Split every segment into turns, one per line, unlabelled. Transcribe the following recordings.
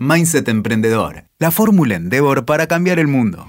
Mindset Emprendedor, la fórmula Endeavor para cambiar el mundo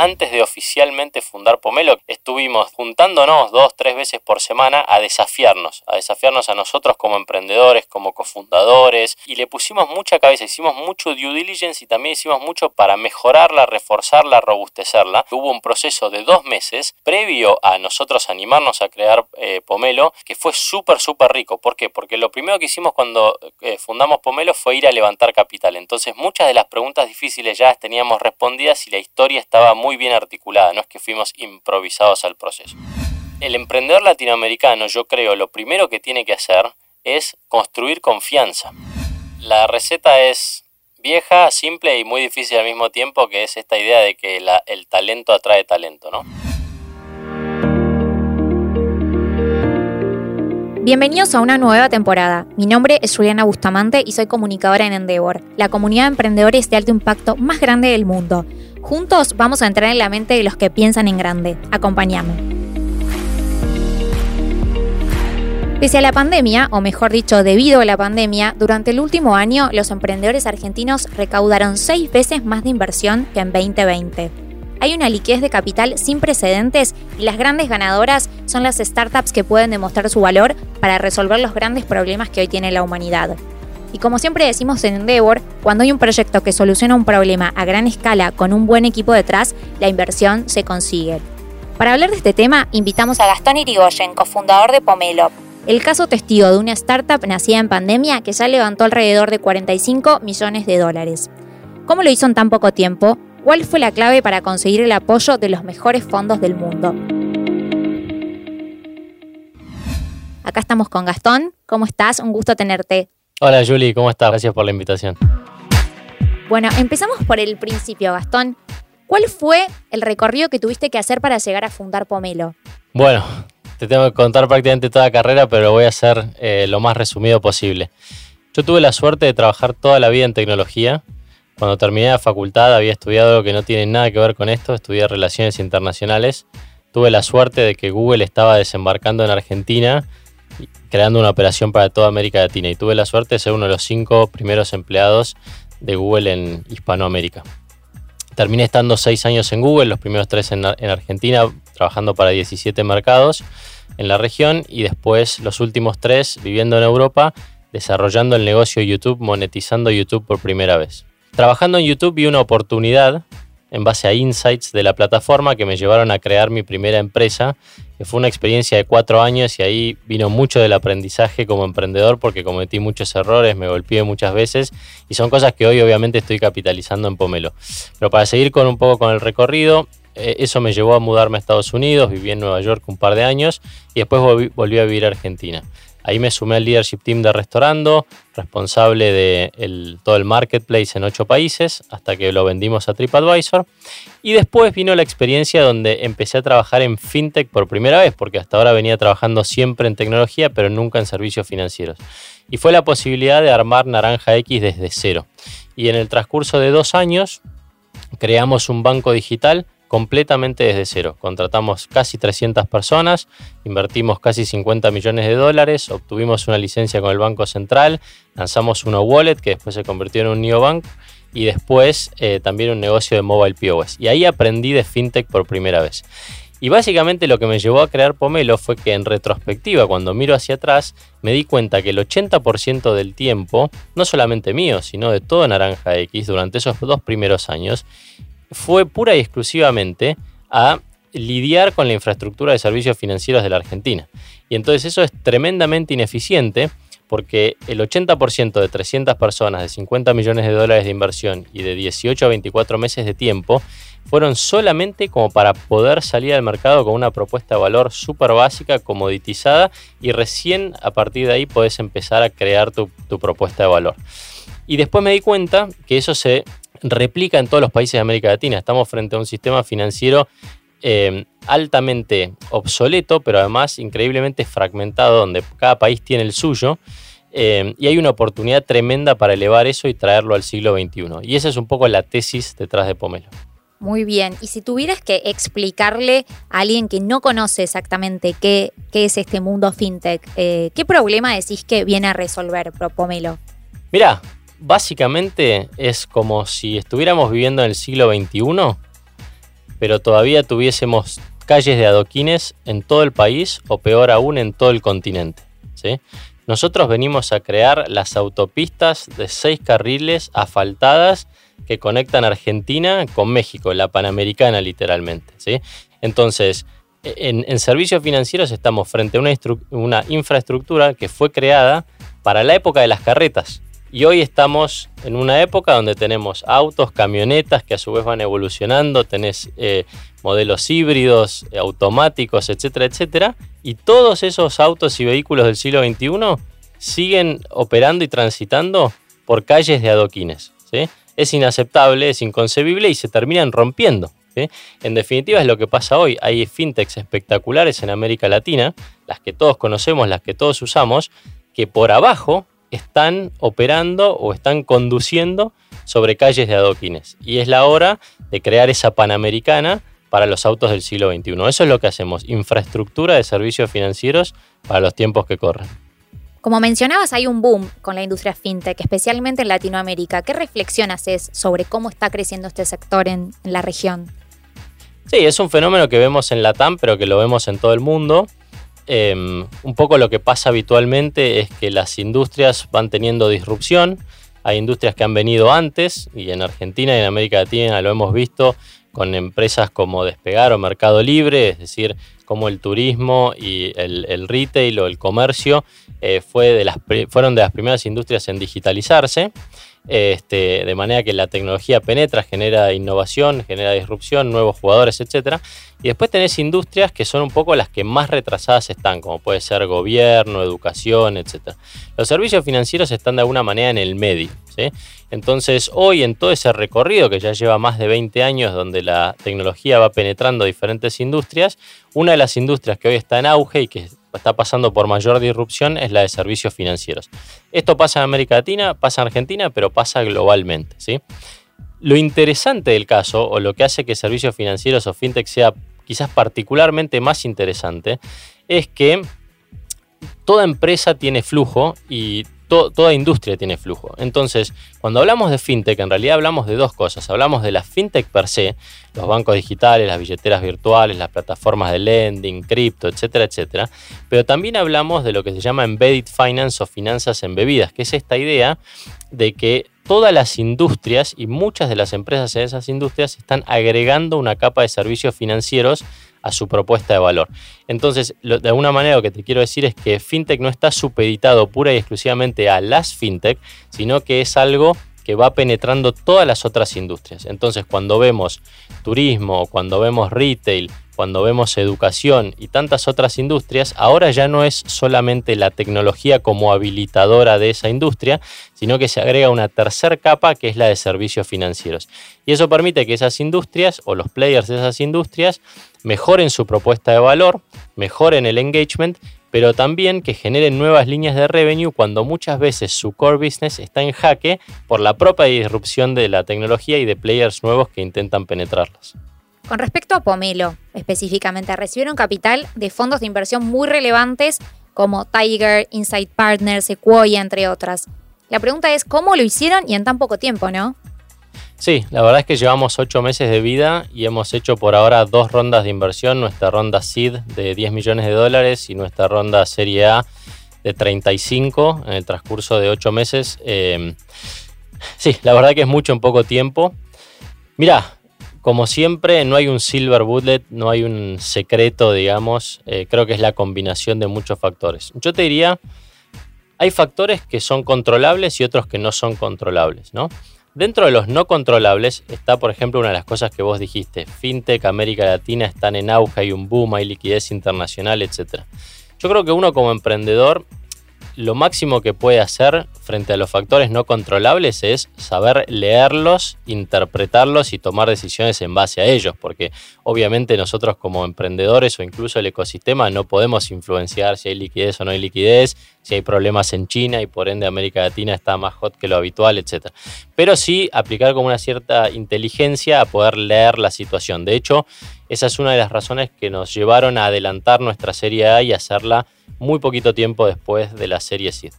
antes de oficialmente fundar Pomelo, estuvimos juntándonos dos, tres veces por semana a desafiarnos, a desafiarnos a nosotros como emprendedores, como cofundadores, y le pusimos mucha cabeza, hicimos mucho due diligence y también hicimos mucho para mejorarla, reforzarla, robustecerla. Hubo un proceso de dos meses previo a nosotros animarnos a crear eh, Pomelo, que fue súper, súper rico. ¿Por qué? Porque lo primero que hicimos cuando eh, fundamos Pomelo fue ir a levantar capital. Entonces muchas de las preguntas difíciles ya las teníamos respondidas y la historia estaba muy muy bien articulada, no es que fuimos improvisados al proceso. El emprendedor latinoamericano, yo creo, lo primero que tiene que hacer es construir confianza. La receta es vieja, simple y muy difícil al mismo tiempo, que es esta idea de que el talento atrae talento, ¿no?
Bienvenidos a una nueva temporada. Mi nombre es Juliana Bustamante y soy comunicadora en Endeavor, la comunidad de emprendedores de alto impacto más grande del mundo. Juntos vamos a entrar en la mente de los que piensan en grande. Acompáñame. Pese a la pandemia, o mejor dicho, debido a la pandemia, durante el último año los emprendedores argentinos recaudaron seis veces más de inversión que en 2020. Hay una liquidez de capital sin precedentes y las grandes ganadoras son las startups que pueden demostrar su valor para resolver los grandes problemas que hoy tiene la humanidad. Y como siempre decimos en Endeavor, cuando hay un proyecto que soluciona un problema a gran escala con un buen equipo detrás, la inversión se consigue. Para hablar de este tema, invitamos a Gastón Irigoyen, cofundador de Pomelo. El caso testigo de una startup nacida en pandemia que ya levantó alrededor de 45 millones de dólares. ¿Cómo lo hizo en tan poco tiempo? ¿Cuál fue la clave para conseguir el apoyo de los mejores fondos del mundo? Acá estamos con Gastón. ¿Cómo estás? Un gusto tenerte.
Hola Julie, ¿cómo estás? Gracias por la invitación.
Bueno, empezamos por el principio, Gastón. ¿Cuál fue el recorrido que tuviste que hacer para llegar a fundar Pomelo?
Bueno, te tengo que contar prácticamente toda la carrera, pero voy a hacer eh, lo más resumido posible. Yo tuve la suerte de trabajar toda la vida en tecnología. Cuando terminé la facultad había estudiado algo que no tiene nada que ver con esto, estudié Relaciones Internacionales. Tuve la suerte de que Google estaba desembarcando en Argentina creando una operación para toda América Latina y tuve la suerte de ser uno de los cinco primeros empleados de Google en Hispanoamérica. Terminé estando seis años en Google, los primeros tres en, Argentina, trabajando para 17 mercados en la región y después los últimos tres viviendo en Europa, desarrollando el negocio YouTube, monetizando YouTube por primera vez. Trabajando en YouTube vi una oportunidad en base a insights de la plataforma que me llevaron a crear mi primera empresa, fue una experiencia de cuatro años y ahí vino mucho del aprendizaje como emprendedor porque cometí muchos errores, me golpeé muchas veces y son cosas que hoy obviamente estoy capitalizando en Pomelo. Pero para seguir con un poco con el recorrido, eh, eso me llevó a mudarme a Estados Unidos, viví en Nueva York un par de años y después volví a vivir a Argentina. Ahí me sumé al leadership team de Restaurando, responsable de todo el marketplace en ocho países, hasta que lo vendimos a TripAdvisor. Y después vino la experiencia donde empecé a trabajar en fintech por primera vez, porque hasta ahora venía trabajando siempre en tecnología, pero nunca en servicios financieros. Y fue la posibilidad de armar Naranja X desde cero. Y en el transcurso de dos años creamos un banco digital completamente desde cero. Contratamos casi 300 personas, invertimos casi 50 millones de dólares, obtuvimos una licencia con el Banco Central, lanzamos una wallet que después se convirtió en un neobank y después eh, también un negocio de mobile POS. Y ahí aprendí de fintech por primera vez. Y básicamente lo que me llevó a crear Pomelo fue que en retrospectiva, cuando miro hacia atrás, me di cuenta que el 80% del tiempo, no solamente mío, sino de todo Naranja X durante esos dos primeros años, fue pura y exclusivamente a lidiar con la infraestructura de servicios financieros de la Argentina. Y entonces eso es tremendamente ineficiente porque el 80% de 300 personas de 50 millones de dólares de inversión y de 18 a 24 meses de tiempo fueron solamente como para poder salir al mercado con una propuesta de valor súper básica, comoditizada y recién a partir de ahí podés empezar a crear tu, tu propuesta de valor. Y después me di cuenta que eso se replica en todos los países de América Latina. Estamos frente a un sistema financiero eh, altamente obsoleto, pero además increíblemente fragmentado, donde cada país tiene el suyo. Eh, y hay una oportunidad tremenda para elevar eso y traerlo al siglo XXI. Y esa es un poco la tesis detrás de Pomelo.
Muy bien. Y si tuvieras que explicarle a alguien que no conoce exactamente qué, qué es este mundo fintech, eh, ¿qué problema decís que viene a resolver Pomelo?
Mira, básicamente es como si estuviéramos viviendo en el siglo XXI, pero todavía tuviésemos calles de adoquines en todo el país o peor aún en todo el continente. Nosotros venimos a crear las autopistas de seis carriles asfaltadas que conectan Argentina con México, la Panamericana literalmente. ¿sí? Entonces, en, servicios financieros estamos frente a una infraestructura que fue creada para la época de las carretas. Y hoy estamos en una época donde tenemos autos, camionetas que a su vez van evolucionando, tenés eh, modelos híbridos, eh, automáticos, etcétera, etcétera. Y todos esos autos y vehículos del siglo XXI siguen operando y transitando por calles de adoquines. Es inaceptable, es inconcebible y se terminan rompiendo. En definitiva es lo que pasa hoy. Hay fintechs espectaculares en América Latina, las que todos conocemos, las que todos usamos, que por abajo están operando o están conduciendo sobre calles de adoquines. Y es la hora de crear esa panamericana para los autos del siglo XXI. Eso es lo que hacemos, infraestructura de servicios financieros para los tiempos que corren.
Como mencionabas, hay un boom con la industria fintech, especialmente en Latinoamérica. ¿Qué reflexión haces sobre cómo está creciendo este sector en, en la región?
Sí, es un fenómeno que vemos en Latam, pero que lo vemos en todo el mundo. Em, un poco lo que pasa habitualmente es que las industrias van teniendo disrupción. Hay industrias que han venido antes y en Argentina y en América Latina lo hemos visto con empresas como Despegar o Mercado Libre, es decir, como el turismo y el, retail o el comercio eh, fue de las, fueron de las primeras industrias en digitalizarse. Este, de manera que la tecnología penetra, genera innovación, genera disrupción, nuevos jugadores, etc. Y después tenés industrias que son un poco las que más retrasadas están, como puede ser gobierno, educación, etc. Los servicios financieros están de alguna manera en el medio. Entonces, hoy en todo ese recorrido que ya lleva más de 20 años, donde la tecnología va penetrando diferentes industrias, una de las industrias que hoy está en auge y que está pasando por mayor disrupción es la de servicios financieros. Esto pasa en América Latina, pasa en Argentina, pero pasa globalmente. ¿sí? Lo interesante del caso, o lo que hace que servicios financieros o fintech sea quizás particularmente más interesante, es que toda empresa tiene flujo y toda industria tiene flujo. Entonces, cuando hablamos de fintech, en realidad hablamos de dos cosas. Hablamos de la fintech per se, los bancos digitales, las billeteras virtuales, las plataformas de lending, cripto, etcétera, etcétera. Pero también hablamos de lo que se llama embedded finance o finanzas embebidas, que es esta idea de que todas las industrias y muchas de las empresas en esas industrias están agregando una capa de servicios financieros a su propuesta de valor. Entonces, de alguna manera lo que te quiero decir es que FinTech no está supeditado pura y exclusivamente a las FinTech, sino que es algo que va penetrando todas las otras industrias. Entonces, cuando vemos turismo, cuando vemos retail, cuando vemos educación y tantas otras industrias, ahora ya no es solamente la tecnología como habilitadora de esa industria, sino que se agrega una tercera capa que es la de servicios financieros. Y eso permite que esas industrias o los players de esas industrias mejoren su propuesta de valor, mejoren el engagement pero también que generen nuevas líneas de revenue cuando muchas veces su core business está en jaque por la propia disrupción de la tecnología y de players nuevos que intentan penetrarlas.
Con respecto a Pomelo, específicamente, recibieron capital de fondos de inversión muy relevantes como Tiger, Insight Partners, Sequoia, entre otras. La pregunta es cómo lo hicieron y en tan poco tiempo, ¿no?
Sí, la verdad es que llevamos ocho meses de vida y hemos hecho por ahora dos rondas de inversión, nuestra ronda SEED de 10 millones de dólares y nuestra ronda Serie A de 35 en el transcurso de ocho meses. Em, sí, la verdad que es mucho en poco tiempo. Mira, como siempre, no hay un silver bullet, no hay un secreto, digamos. Eh, creo que es la combinación de muchos factores. Yo te diría, hay factores que son controlables y otros que no son controlables, ¿no? Dentro de los no controlables está, por ejemplo, una de las cosas que vos dijiste. FinTech, América Latina están en auge, hay un boom, hay liquidez internacional, etc. Yo creo que uno como emprendedor lo máximo que puede hacer frente a los factores no controlables es saber leerlos, interpretarlos y tomar decisiones en base a ellos, porque obviamente nosotros como emprendedores o incluso el ecosistema no podemos influenciar si hay liquidez o no hay liquidez, si hay problemas en China y por ende América Latina está más hot que lo habitual, etc. Pero sí aplicar con una cierta inteligencia a poder leer la situación. De hecho, esa es una de las razones que nos llevaron a adelantar nuestra serie A y hacerla muy poquito tiempo después de la serie C.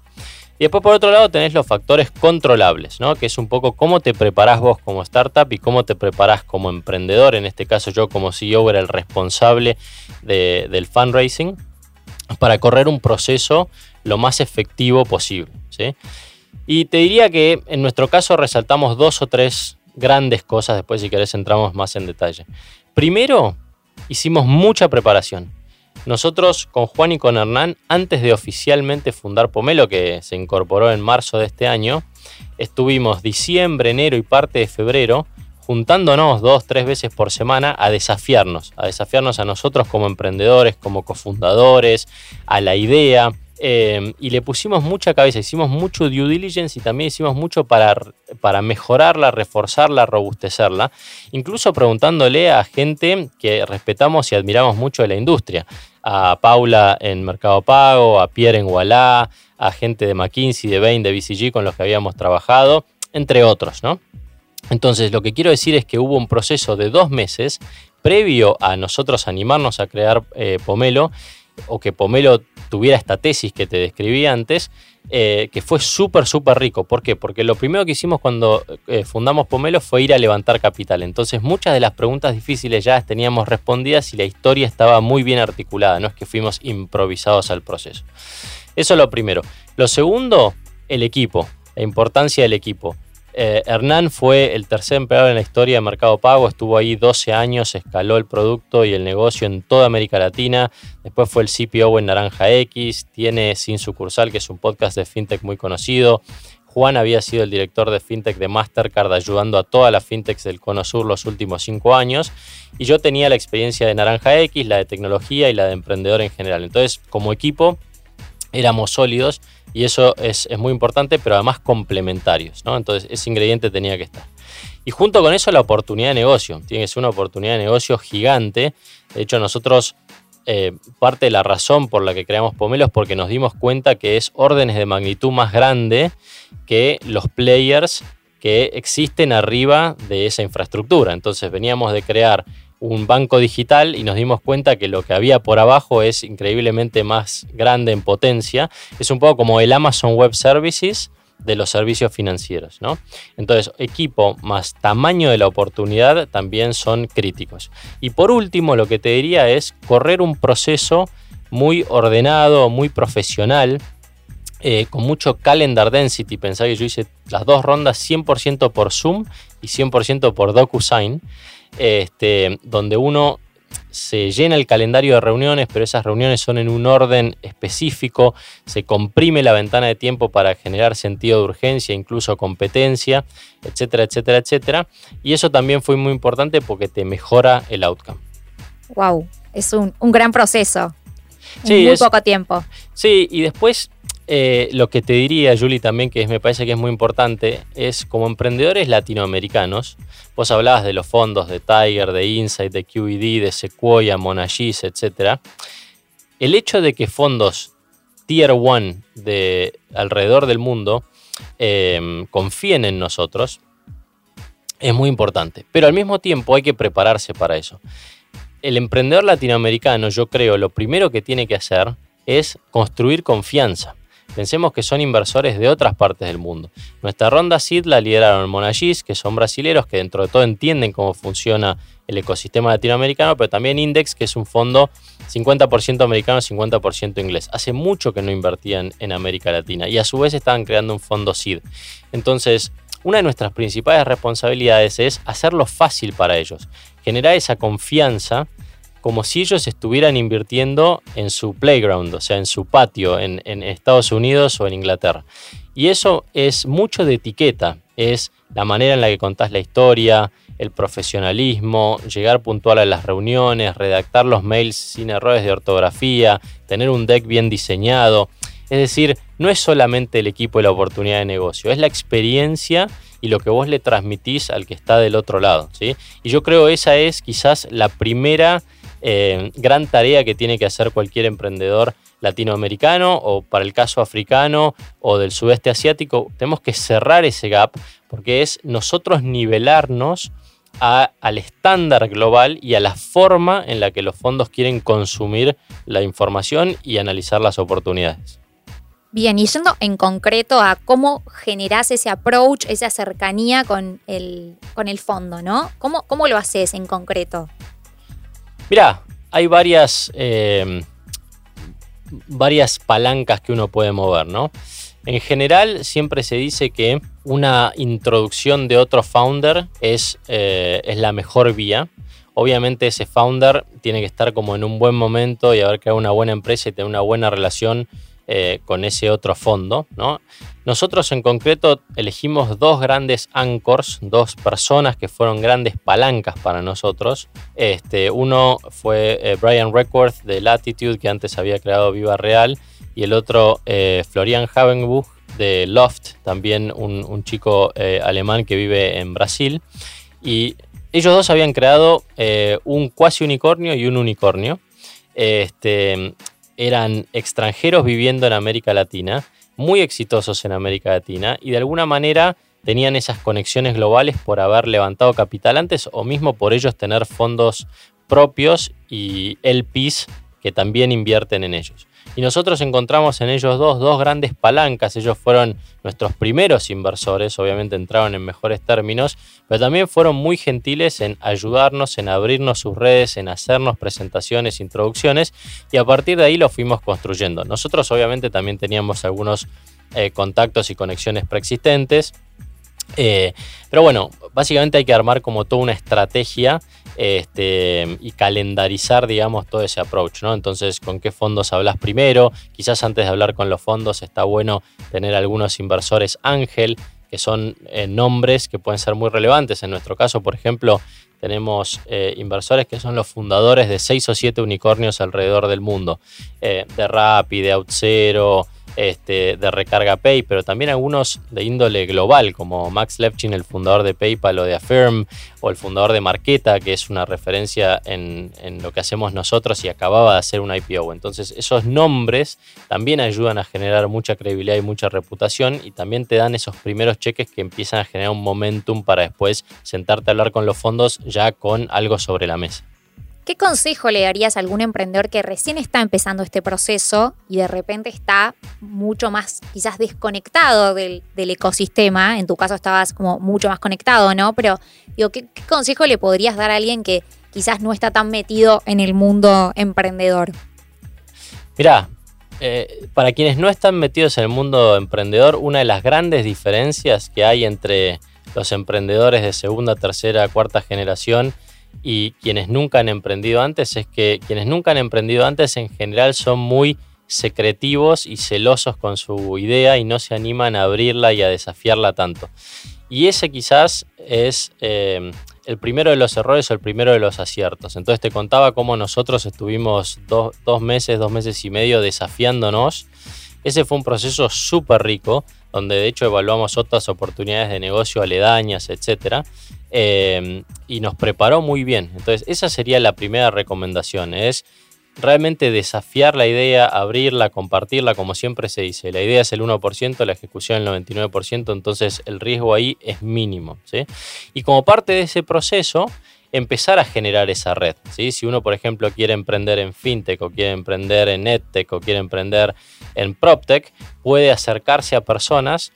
Y después por otro lado tenés los factores controlables, ¿no? que es un poco cómo te preparás vos como startup y cómo te preparás como emprendedor. En este caso yo como CEO era el responsable del fundraising para correr un proceso lo más efectivo posible. ¿sí? Y te diría que en nuestro caso resaltamos dos o tres grandes cosas, después si querés entramos más en detalle. Primero, hicimos mucha preparación. Nosotros con Juan y con Hernán, antes de oficialmente fundar Pomelo, que se incorporó en marzo de este año, estuvimos diciembre, enero y parte de febrero juntándonos dos, tres veces por semana a desafiarnos, a desafiarnos a nosotros como emprendedores, como cofundadores, a la idea, Em, y le pusimos mucha cabeza, hicimos mucho due diligence y también hicimos mucho para, para mejorarla, reforzarla, robustecerla, incluso preguntándole a gente que respetamos y admiramos mucho de la industria, a Paula en Mercado Pago, a Pierre en Walla, a gente de McKinsey, de Bain, de BCG con los que habíamos trabajado, entre otros, ¿no? Entonces, lo que quiero decir es que hubo un proceso de dos meses previo a nosotros animarnos a crear eh, Pomelo, o que Pomelo tuviera esta tesis que te describí antes, eh, que fue súper, súper rico. ¿Por qué? Porque lo primero que hicimos cuando eh, fundamos Pomelo fue ir a levantar capital. Entonces muchas de las preguntas difíciles ya las teníamos respondidas y la historia estaba muy bien articulada, no es que fuimos improvisados al proceso. Eso es lo primero. Lo segundo, el equipo, la importancia del equipo. Eh, Hernán fue el tercer empleado en la historia de Mercado Pago, estuvo ahí 12 años, escaló el producto y el negocio en toda América Latina, después fue el CPO en Naranja X, tiene Sin Sucursal, que es un podcast de fintech muy conocido. Juan había sido el director de fintech de Mastercard, ayudando a todas las fintechs del Cono Sur los últimos cinco años. Y yo tenía la experiencia de Naranja X, la de tecnología y la de emprendedor en general. Entonces, como equipo, éramos sólidos y eso es, muy importante, pero además complementarios, ¿no? Entonces ese ingrediente tenía que estar. Y junto con eso la oportunidad de negocio, tiene que ser una oportunidad de negocio gigante. De hecho nosotros, eh, parte de la razón por la que creamos Pomelo es porque nos dimos cuenta que es órdenes de magnitud más grande que los players que existen arriba de esa infraestructura. Entonces veníamos de crear un banco digital y nos dimos cuenta que lo que había por abajo es increíblemente más grande en potencia. Es un poco como el Amazon Web Services de los servicios financieros, ¿no? Entonces, equipo más tamaño de la oportunidad también son críticos. Y por último, lo que te diría es correr un proceso muy ordenado, muy profesional, eh, con mucho calendar density. Pensá que yo hice las dos rondas 100% por Zoom y 100% por DocuSign este, donde uno se llena el calendario de reuniones, pero esas reuniones son en un orden específico, se comprime la ventana de tiempo para generar sentido de urgencia, incluso competencia, etcétera, etcétera, etcétera. Y eso también fue muy importante porque te mejora el outcome.
Wow, es un, gran proceso. en muy poco tiempo.
Sí, y después eh, lo que te diría, Julie, también, que me parece que es muy importante, es como emprendedores latinoamericanos, vos hablabas de los fondos de Tiger, de Insight, de QED, de Sequoia, Monagis, etc. El hecho de que fondos Tier 1 de alrededor del mundo em, confíen en nosotros es muy importante. Pero al mismo tiempo hay que prepararse para eso. El emprendedor latinoamericano, yo creo, lo primero que tiene que hacer es construir confianza. Pensemos que son inversores de otras partes del mundo. Nuestra ronda SID la lideraron Monagis, que son brasileros que dentro de todo entienden cómo funciona el ecosistema latinoamericano, pero también Index, que es un fondo 50% americano, 50% inglés. Hace mucho que no invertían en América Latina y a su vez estaban creando un fondo SID. Entonces, una de nuestras principales responsabilidades es hacerlo fácil para ellos, generar esa confianza como si ellos estuvieran invirtiendo en su playground, o sea, en su patio, en, Estados Unidos o en Inglaterra. Y eso es mucho de etiqueta, es la manera en la que contás la historia, el profesionalismo, llegar puntual a las reuniones, redactar los mails sin errores de ortografía, tener un deck bien diseñado. Es decir, no es solamente el equipo y la oportunidad de negocio, es la experiencia y lo que vos le transmitís al que está del otro lado. ¿sí? Y yo creo esa es quizás la primera eh, gran tarea que tiene que hacer cualquier emprendedor latinoamericano o para el caso africano o del sudeste asiático. Tenemos que cerrar ese gap porque es nosotros nivelarnos al estándar global y a la forma en la que los fondos quieren consumir la información y analizar las oportunidades.
Bien, y yendo en concreto a cómo generás ese approach, esa cercanía con el, con el fondo, ¿no? ¿Cómo, ¿Cómo lo haces en concreto?
Mirá, hay varias, eh, varias palancas que uno puede mover, ¿no? En general, siempre se dice que una introducción de otro founder es, eh, es la mejor vía. Obviamente ese founder tiene que estar como en un buen momento y haber creado una buena empresa y tener una buena relación eh, con ese otro fondo. ¿no? Nosotros en concreto elegimos dos grandes anchors, dos personas que fueron grandes palancas para nosotros. Este, uno fue eh, Brian Reckworth de Latitude, que antes había creado Viva Real, y el otro eh, Florian Havenbuch de Loft, también un, chico alemán que vive en Brasil. Y ellos dos habían creado un cuasi unicornio y un unicornio. Este, eran extranjeros viviendo en América Latina, muy exitosos en América Latina y de alguna manera tenían esas conexiones globales por haber levantado capital antes o mismo por ellos tener fondos propios y LPs que también invierten en ellos. Y nosotros encontramos en ellos dos dos grandes palancas. Ellos fueron nuestros primeros inversores, obviamente entraron en mejores términos, pero también fueron muy gentiles en ayudarnos, en abrirnos sus redes, en hacernos presentaciones, introducciones, y a partir de ahí lo fuimos construyendo. Nosotros obviamente también teníamos algunos eh, contactos y conexiones preexistentes. Eh, pero bueno, básicamente hay que armar como toda una estrategia este, y calendarizar, digamos, todo ese approach, ¿no? Entonces, ¿con qué fondos hablas primero? Quizás antes de hablar con los fondos está bueno tener algunos inversores ángel, que son eh, nombres que pueden ser muy relevantes. En nuestro caso, por ejemplo, tenemos eh, inversores que son los fundadores de seis o siete unicornios alrededor del mundo, de Rappi, de OutZero, este, de Recarga Pay, pero también algunos de índole global, como Max Levchin, el fundador de PayPal o de Affirm, o el fundador de Marqueta, que es una referencia en, lo que hacemos nosotros y acababa de hacer un IPO. Entonces, esos nombres también ayudan a generar mucha credibilidad y mucha reputación y también te dan esos primeros cheques que empiezan a generar un momentum para después sentarte a hablar con los fondos ya con algo sobre la mesa.
¿Qué consejo le darías a algún emprendedor que recién está empezando este proceso y de repente está mucho más quizás desconectado del, ecosistema? En tu caso estabas como mucho más conectado, ¿no? Pero digo, ¿qué, consejo le podrías dar a alguien que quizás no está tan metido en el mundo emprendedor?
Mirá, eh, para quienes no están metidos en el mundo emprendedor, una de las grandes diferencias que hay entre los emprendedores de segunda, tercera, cuarta generación y quienes nunca han emprendido antes es que quienes nunca han emprendido antes en general son muy secretivos y celosos con su idea y no se animan a abrirla y a desafiarla tanto. Y ese quizás es eh, el primero de los errores o el primero de los aciertos. Entonces te contaba cómo nosotros estuvimos dos meses, dos meses y medio desafiándonos. Ese fue un proceso súper rico, donde de hecho evaluamos otras oportunidades de negocio aledañas, etcétera Em, y nos preparó muy bien. Entonces, esa sería la primera recomendación, es realmente desafiar la idea, abrirla, compartirla, como siempre se dice. La idea es el 1%, la ejecución el 99%, entonces el riesgo ahí es mínimo. ¿sí? Y como parte de ese proceso, empezar a generar esa red. ¿sí? Si uno, por ejemplo, quiere emprender en fintech o quiere emprender en edtech o quiere emprender en proptech, puede acercarse a personas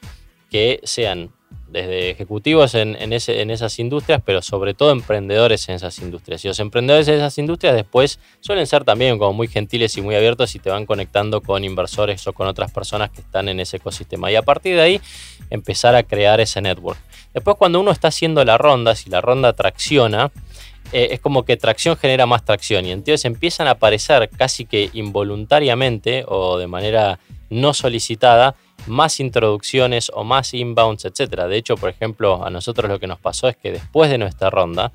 que sean desde ejecutivos en, esas industrias, pero sobre todo emprendedores en esas industrias. Y los emprendedores en esas industrias después suelen ser también como muy gentiles y muy abiertos y te van conectando con inversores o con otras personas que están en ese ecosistema. Y a partir de ahí empezar a crear ese network. Después cuando uno está haciendo la ronda, si la ronda tracciona, eh, es como que tracción genera más tracción y entonces empiezan a aparecer casi que involuntariamente o de manera no solicitada más introducciones o más inbounds, etc. De hecho, por ejemplo, a nosotros lo que nos pasó es que después de nuestra ronda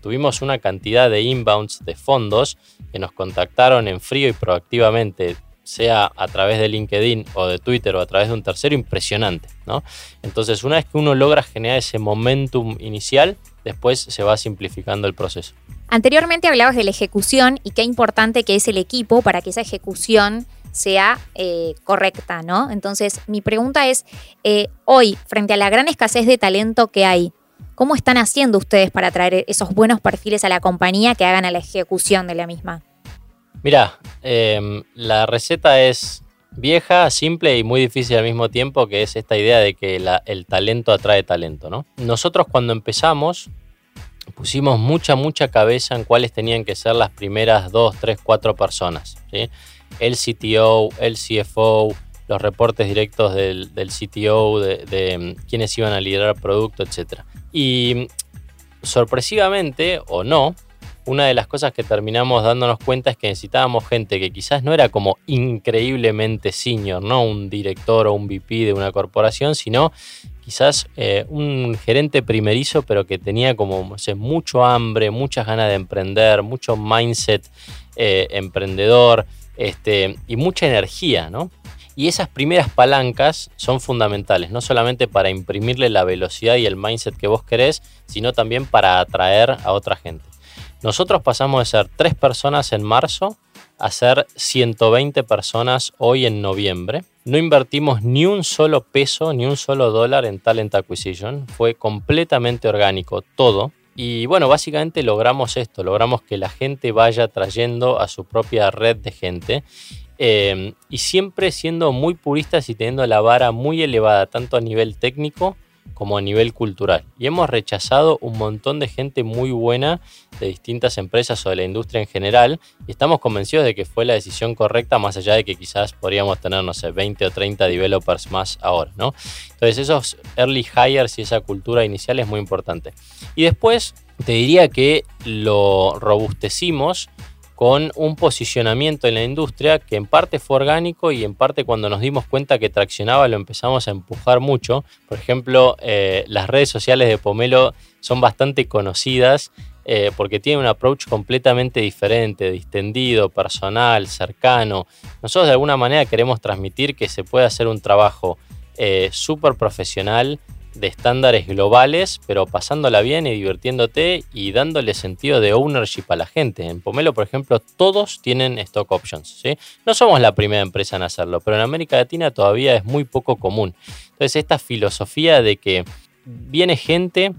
tuvimos una cantidad de inbounds de fondos que nos contactaron en frío y proactivamente sea a través de LinkedIn o de Twitter o a través de un tercero, impresionante. ¿no? Entonces, una vez que uno logra generar ese momentum inicial, después se va simplificando el proceso.
Anteriormente hablabas de la ejecución y qué importante que es el equipo para que esa ejecución sea eh, correcta, ¿no? Entonces, mi pregunta es, eh, hoy, frente a la gran escasez de talento que hay, ¿cómo están haciendo ustedes para traer esos buenos perfiles a la compañía que hagan a la ejecución de la misma?
Mira, em, la receta es vieja, simple y muy difícil al mismo tiempo, que es esta idea de que el talento atrae talento. ¿no? Nosotros cuando empezamos pusimos mucha, mucha cabeza en cuáles tenían que ser las primeras dos, tres, cuatro personas. El CTO, el CFO, los reportes directos del, CTO, de, mm, quiénes iban a liderar producto, etc. Y sorpresivamente o no, una de las cosas que terminamos dándonos cuenta es que necesitábamos gente que quizás no era como increíblemente senior, no un director o un VP de una corporación, sino quizás eh, un gerente primerizo, pero que tenía como mucho hambre, muchas ganas de emprender, mucho mindset eh, emprendedor este, y mucha energía, ¿no? Y esas primeras palancas son fundamentales, no solamente para imprimirle la velocidad y el mindset que vos querés, sino también para atraer a otra gente. Nosotros pasamos de ser tres personas en marzo a ser 120 personas hoy en noviembre. No invertimos ni un solo peso, ni un solo dólar en Talent Acquisition. Fue completamente orgánico todo. Y bueno, básicamente logramos esto, logramos que la gente vaya trayendo a su propia red de gente Em, y siempre siendo muy puristas y teniendo la vara muy elevada, tanto a nivel técnico como a nivel cultural. Y hemos rechazado un montón de gente muy buena de distintas empresas o de la industria en general. Y estamos convencidos de que fue la decisión correcta, más allá de que quizás podríamos tener, no sé, 20 o 30 developers más ahora, ¿no? Entonces, esos early hires y esa cultura inicial es muy importante. Y después, te diría que lo robustecimos con un posicionamiento en la industria que en parte fue orgánico y en parte cuando nos dimos cuenta que traccionaba lo empezamos a empujar mucho. Por ejemplo, eh, las redes sociales de Pomelo son bastante conocidas eh, porque tienen un approach completamente diferente, distendido, personal, cercano. Nosotros de alguna manera queremos transmitir que se puede hacer un trabajo eh, súper profesional de estándares globales, pero pasándola bien y divirtiéndote y dándole sentido de ownership a la gente. En Pomelo, por ejemplo, todos tienen stock options. No somos la primera empresa en hacerlo, pero en América Latina todavía es muy poco común. Entonces, esta filosofía de que viene gente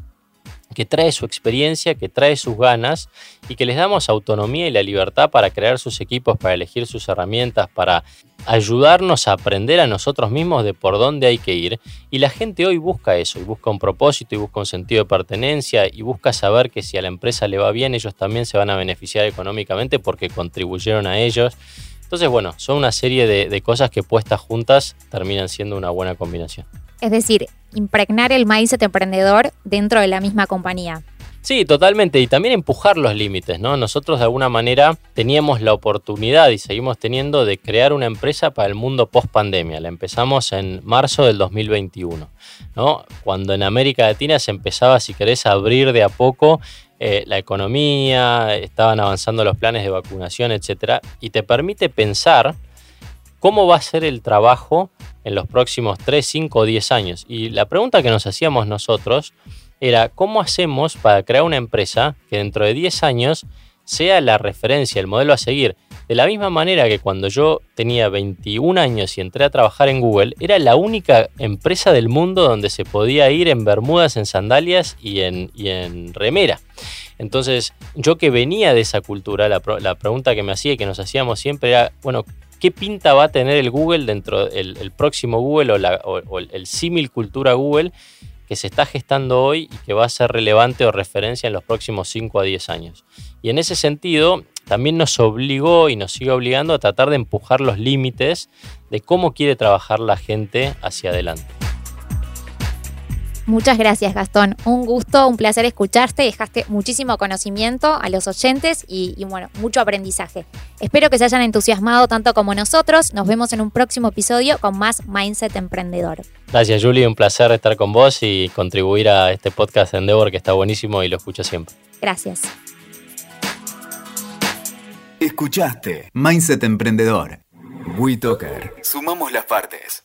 que trae su experiencia, que trae sus ganas y que les damos autonomía y la libertad para crear sus equipos, para elegir sus herramientas, para ayudarnos a aprender a nosotros mismos de por dónde hay que ir. Y la gente hoy busca eso, y busca un propósito, y busca un sentido de pertenencia, y busca saber que si a la empresa le va bien, ellos también se van a beneficiar económicamente porque contribuyeron a ellos. Entonces, bueno, son una serie de, de cosas que puestas juntas terminan siendo una buena combinación.
Es decir, impregnar el mindset emprendedor dentro de la misma compañía.
Sí, totalmente. Y también empujar los límites, ¿no? Nosotros de alguna manera teníamos la oportunidad y seguimos teniendo de crear una empresa para el mundo post pandemia. La empezamos en marzo del 2021, ¿no? Cuando en América Latina se empezaba, si querés, a abrir de a poco eh, la economía, estaban avanzando los planes de vacunación, etc. Y te permite pensar cómo va a ser el trabajo en los próximos 3, 5 o 10 años. Y la pregunta que nos hacíamos nosotros era cómo hacemos para crear una empresa que dentro de 10 años sea la referencia, el modelo a seguir. De la misma manera que cuando yo tenía 21 años y entré a trabajar en Google, era la única empresa del mundo donde se podía ir en bermudas, en sandalias y en, en remera. Entonces, yo que venía de esa cultura, la, pregunta que me hacía y que nos hacíamos siempre era, bueno, ¿qué pinta va a tener el Google dentro del el próximo Google o, el símil cultura Google que se está gestando hoy y que va a ser relevante o referencia en los próximos 5 a 10 años? Y en ese sentido, también nos obligó y nos sigue obligando a tratar de empujar los límites de cómo quiere trabajar la gente hacia adelante.
Muchas gracias Gastón, un gusto, un placer escucharte, dejaste muchísimo conocimiento a los oyentes y, bueno, mucho aprendizaje. Espero que se hayan entusiasmado tanto como nosotros, nos vemos en un próximo episodio con más Mindset Emprendedor.
Gracias Julie, un placer estar con vos y contribuir a este podcast de Endeavor que está buenísimo y lo escucho siempre.
Gracias.
Escuchaste Mindset Emprendedor. WeToker. Sumamos las partes.